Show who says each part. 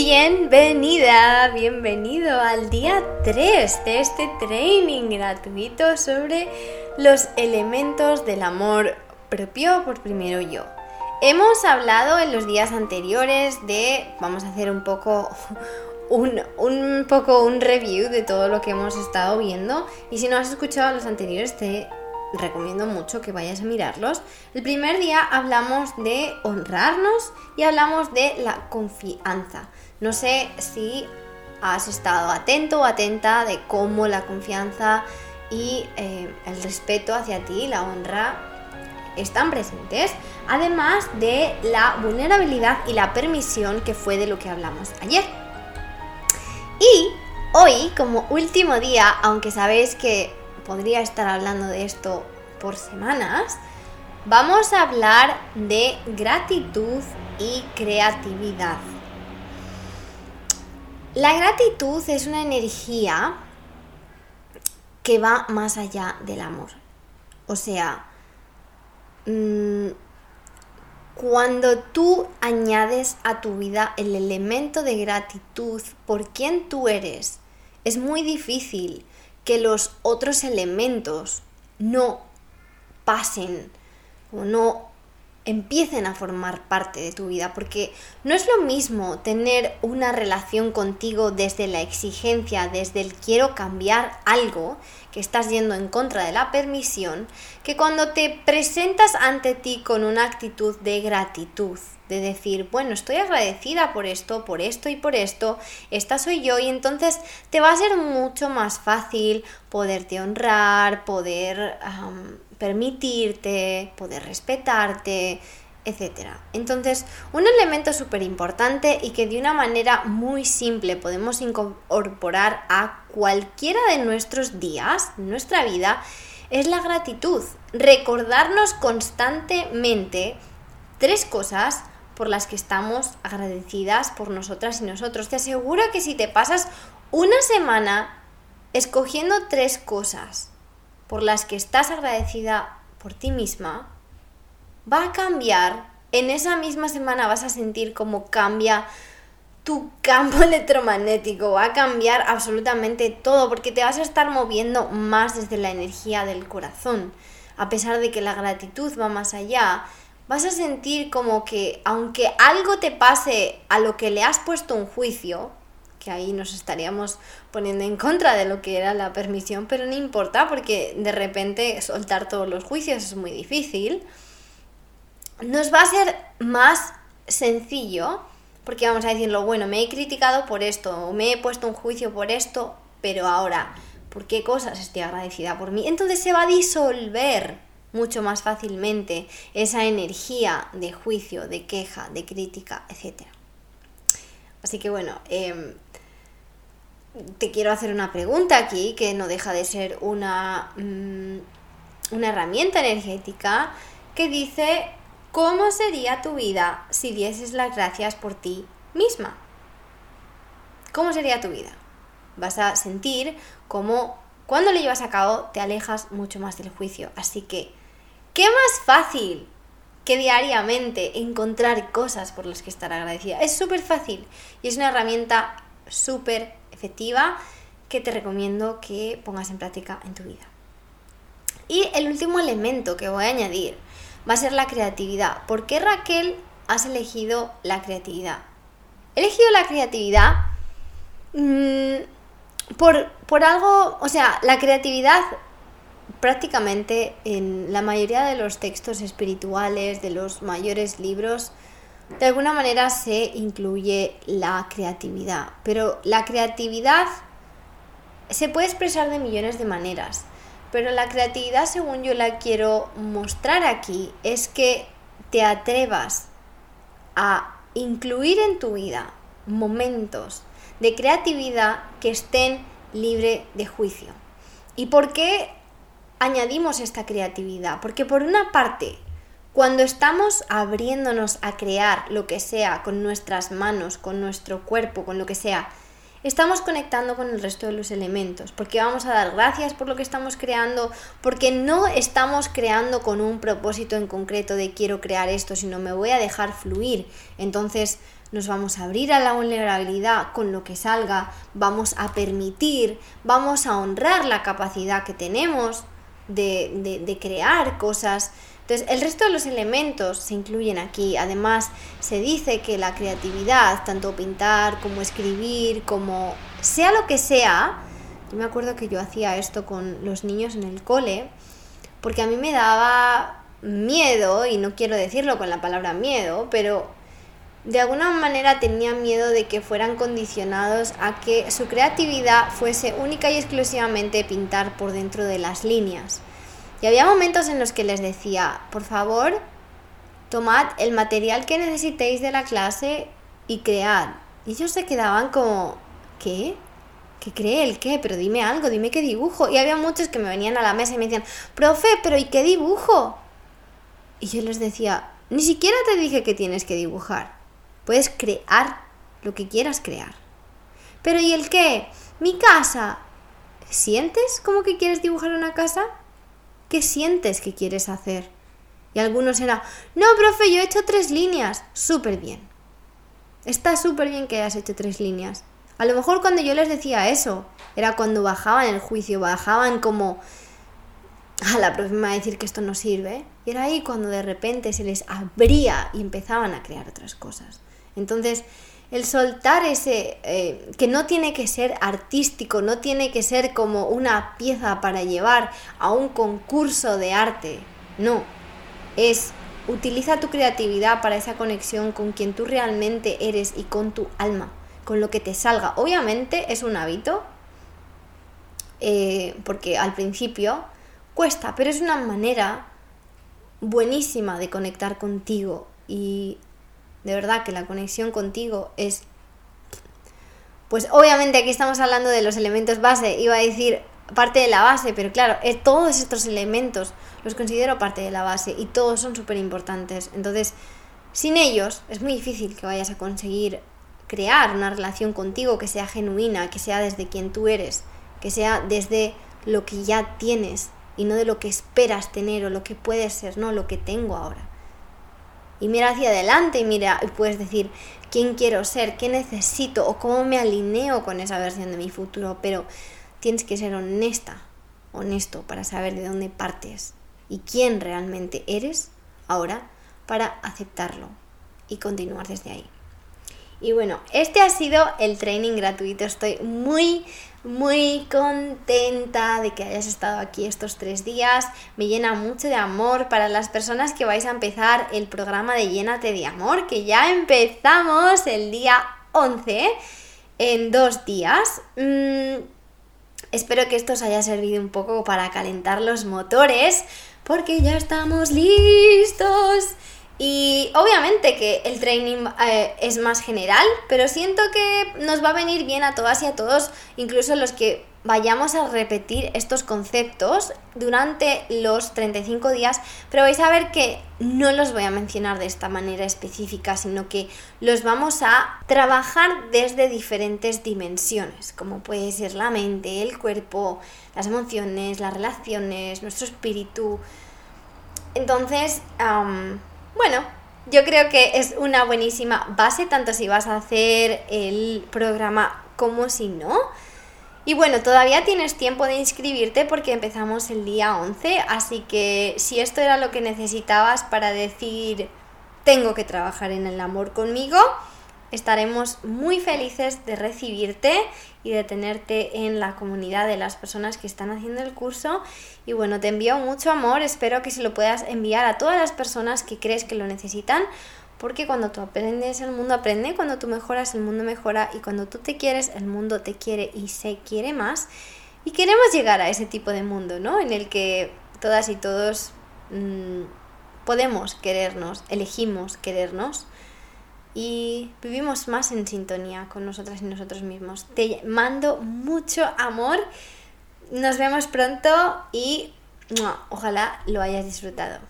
Speaker 1: Bienvenida, bienvenido al día 3 de este training gratuito sobre los elementos del amor propio por primero yo. Hemos hablado en los días anteriores de, vamos a hacer un poco un, un, poco un review de todo lo que hemos estado viendo y si no has escuchado los anteriores te recomiendo mucho que vayas a mirarlos. El primer día hablamos de honrarnos y hablamos de la confianza. No sé si has estado atento o atenta de cómo la confianza y eh, el respeto hacia ti, la honra, están presentes, además de la vulnerabilidad y la permisión que fue de lo que hablamos ayer. Y hoy, como último día, aunque sabéis que podría estar hablando de esto por semanas, vamos a hablar de gratitud y creatividad. La gratitud es una energía que va más allá del amor. O sea, mm, cuando tú añades a tu vida el elemento de gratitud por quien tú eres, es muy difícil que los otros elementos no pasen o no empiecen a formar parte de tu vida, porque no es lo mismo tener una relación contigo desde la exigencia, desde el quiero cambiar algo, que estás yendo en contra de la permisión, que cuando te presentas ante ti con una actitud de gratitud, de decir, bueno, estoy agradecida por esto, por esto y por esto, esta soy yo, y entonces te va a ser mucho más fácil poderte honrar, poder permitirte, poder respetarte, etc. Entonces, un elemento súper importante y que de una manera muy simple podemos incorporar a cualquiera de nuestros días, nuestra vida, es la gratitud. Recordarnos constantemente tres cosas por las que estamos agradecidas por nosotras y nosotros. Te aseguro que si te pasas una semana escogiendo tres cosas por las que estás agradecida por ti misma, va a cambiar. En esa misma semana vas a sentir cómo cambia tu campo electromagnético, va a cambiar absolutamente todo, porque te vas a estar moviendo más desde la energía del corazón. A pesar de que la gratitud va más allá, vas a sentir como que aunque algo te pase a lo que le has puesto un juicio, que ahí nos estaríamos poniendo en contra de lo que era la permisión, pero no importa porque de repente soltar todos los juicios es muy difícil. Nos va a ser más sencillo porque vamos a decirlo, bueno, me he criticado por esto, o me he puesto un juicio por esto, pero ahora, ¿por qué cosas estoy agradecida por mí? Entonces se va a disolver mucho más fácilmente esa energía de juicio, de queja, de crítica, etc. Así que bueno, em, te quiero hacer una pregunta aquí que no deja de ser una, mm, una herramienta energética que dice, ¿cómo sería tu vida si dieses las gracias por ti misma? ¿Cómo sería tu vida? Vas a sentir cómo cuando lo llevas a cabo te alejas mucho más del juicio. Así que, ¿qué más fácil que diariamente encontrar cosas por las que estar agradecida? Es súper fácil y es una herramienta súper efectiva que te recomiendo que pongas en práctica en tu vida. Y el último elemento que voy a añadir va a ser la creatividad. ¿Por qué Raquel has elegido la creatividad? He elegido la creatividad mm, por, por algo, o sea, la creatividad prácticamente en la mayoría de los textos espirituales, de los mayores libros, de alguna manera se incluye la creatividad, pero la creatividad se puede expresar de millones de maneras, pero la creatividad, según yo la quiero mostrar aquí, es que te atrevas a incluir en tu vida momentos de creatividad que estén libre de juicio. ¿Y por qué añadimos esta creatividad? Porque por una parte cuando estamos abriéndonos a crear lo que sea con nuestras manos, con nuestro cuerpo, con lo que sea, estamos conectando con el resto de los elementos, porque vamos a dar gracias por lo que estamos creando, porque no estamos creando con un propósito en concreto de quiero crear esto, sino me voy a dejar fluir. Entonces nos vamos a abrir a la vulnerabilidad con lo que salga, vamos a permitir, vamos a honrar la capacidad que tenemos de, crear cosas entonces, el resto de los elementos se incluyen aquí. Además, se dice que la creatividad, tanto pintar como escribir, como sea lo que sea, yo me acuerdo que yo hacía esto con los niños en el cole, porque a mí me daba miedo, y no quiero decirlo con la palabra miedo, pero de alguna manera tenía miedo de que fueran condicionados a que su creatividad fuese única y exclusivamente pintar por dentro de las líneas. Y había momentos en los que les decía, por favor, tomad el material que necesitéis de la clase y cread. Y ellos se quedaban como, ¿qué? ¿Qué cree el qué? Pero dime algo, dime qué dibujo. Y había muchos que me venían a la mesa y me decían, profe, pero ¿y qué dibujo? Y yo les decía, ni siquiera te dije que tienes que dibujar. Puedes crear lo que quieras crear. Pero ¿y el qué? Mi casa. ¿Sientes como que quieres dibujar una casa? ¿Qué sientes que quieres hacer? Y algunos era, no, profe, yo he hecho tres líneas. Súper bien. Está súper bien que hayas hecho tres líneas. A lo mejor cuando yo les decía eso, era cuando bajaban el juicio, bajaban como, a la profe me va a decir que esto no sirve. Y era ahí cuando de repente se les abría y empezaban a crear otras cosas. Entonces, el soltar ese, eh, que no tiene que ser artístico, no tiene que ser como una pieza para llevar a un concurso de arte, no, es utiliza tu creatividad para esa conexión con quien tú realmente eres y con tu alma, con lo que te salga. Obviamente es un hábito, eh, porque al principio cuesta, pero es una manera buenísima de conectar contigo y de verdad que la conexión contigo es... Pues obviamente aquí estamos hablando de los elementos base, iba a decir parte de la base, pero claro, es, todos estos elementos los considero parte de la base y todos son súper importantes. Entonces, sin ellos es muy difícil que vayas a conseguir crear una relación contigo que sea genuina, que sea desde quien tú eres, que sea desde lo que ya tienes y no de lo que esperas tener o lo que puedes ser, no lo que tengo ahora y mira hacia adelante y mira y puedes decir quién quiero ser, qué necesito o cómo me alineo con esa versión de mi futuro, pero tienes que ser honesta, honesto para saber de dónde partes y quién realmente eres ahora para aceptarlo y continuar desde ahí. Y bueno, este ha sido el training gratuito. Estoy muy, muy contenta de que hayas estado aquí estos tres días. Me llena mucho de amor para las personas que vais a empezar el programa de Llénate de Amor, que ya empezamos el día 11 en dos días. Mm, espero que esto os haya servido un poco para calentar los motores, porque ya estamos listos. Y obviamente que el training eh, es más general, pero siento que nos va a venir bien a todas y a todos, incluso los que vayamos a repetir estos conceptos durante los 35 días, pero vais a ver que no los voy a mencionar de esta manera específica, sino que los vamos a trabajar desde diferentes dimensiones, como puede ser la mente, el cuerpo, las emociones, las relaciones, nuestro espíritu. Entonces, bueno, yo creo que es una buenísima base, tanto si vas a hacer el programa como si no. Y bueno, todavía tienes tiempo de inscribirte porque empezamos el día 11, así que si esto era lo que necesitabas para decir tengo que trabajar en el amor conmigo, estaremos muy felices de recibirte y de tenerte en la comunidad de las personas que están haciendo el curso. Y bueno, te envío mucho amor, espero que se lo puedas enviar a todas las personas que crees que lo necesitan, porque cuando tú aprendes el mundo aprende, cuando tú mejoras el mundo mejora y cuando tú te quieres el mundo te quiere y se quiere más. Y queremos llegar a ese tipo de mundo, ¿no? En el que todas y todos mm, podemos querernos, elegimos querernos y vivimos más en sintonía con nosotras y nosotros mismos. Te mando mucho amor. Nos vemos pronto y ojalá lo hayas disfrutado.